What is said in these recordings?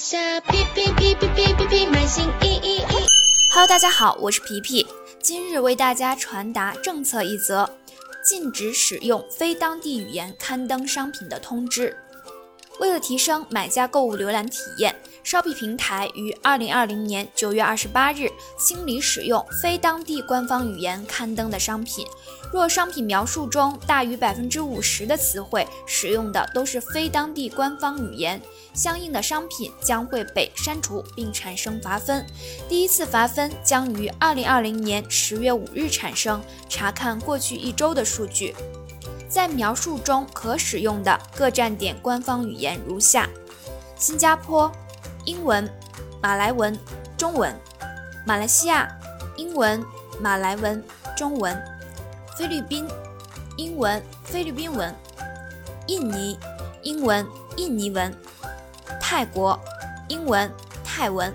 下皮皮皮皮皮皮皮，买新衣衣衣。Hello，大家好，我是皮皮，今日为大家传达政策一则：禁止使用非当地语言刊登商品的通知。为了提升买家购物浏览体验。烧币平台于二零二零年九月二十八日清理使用非当地官方语言刊登的商品。若商品描述中大于百分之五十的词汇使用的都是非当地官方语言，相应的商品将会被删除并产生罚分。第一次罚分将于二零二零年十月五日产生。查看过去一周的数据，在描述中可使用的各站点官方语言如下：新加坡。英文、马来文、中文；马来西亚英文、马来文、中文；菲律宾英文、菲律宾文；印尼英文、印尼文；泰国英文、泰文；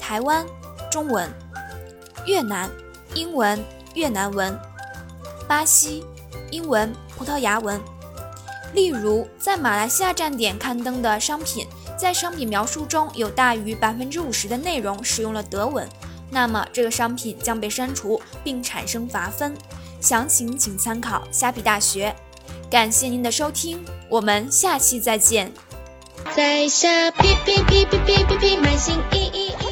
台湾中文；越南英文、越南文；巴西英文、葡萄牙文。例如，在马来西亚站点刊登的商品。在商品描述中有大于百分之五十的内容使用了德文，那么这个商品将被删除并产生罚分。详情请参考虾皮大学。感谢您的收听，我们下期再见。在下皮皮皮皮皮皮皮买新衣衣衣。